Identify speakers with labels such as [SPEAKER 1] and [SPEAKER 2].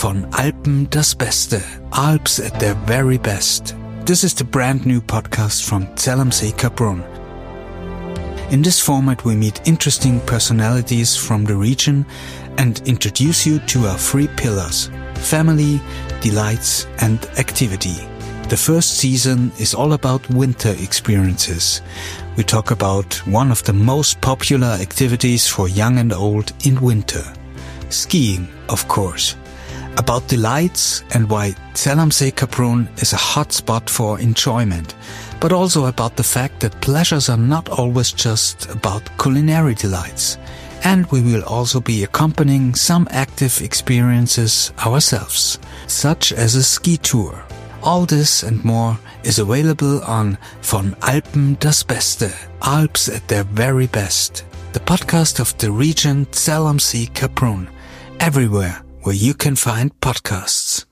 [SPEAKER 1] Von Alpen das Beste. Alps at their very best. This is the brand new podcast from Zell am See Kaprun. In this format, we meet interesting personalities from the region and introduce you to our three pillars family, delights, and activity. The first season is all about winter experiences. We talk about one of the most popular activities for young and old in winter. Skiing, of course. About delights and why am Kaprun is a hot spot for enjoyment, but also about the fact that pleasures are not always just about culinary delights. And we will also be accompanying some active experiences ourselves, such as a ski tour. All this and more is available on Von Alpen das Beste, Alps at their very best, the podcast of the region Zell am See Kaprun, everywhere where you can find podcasts.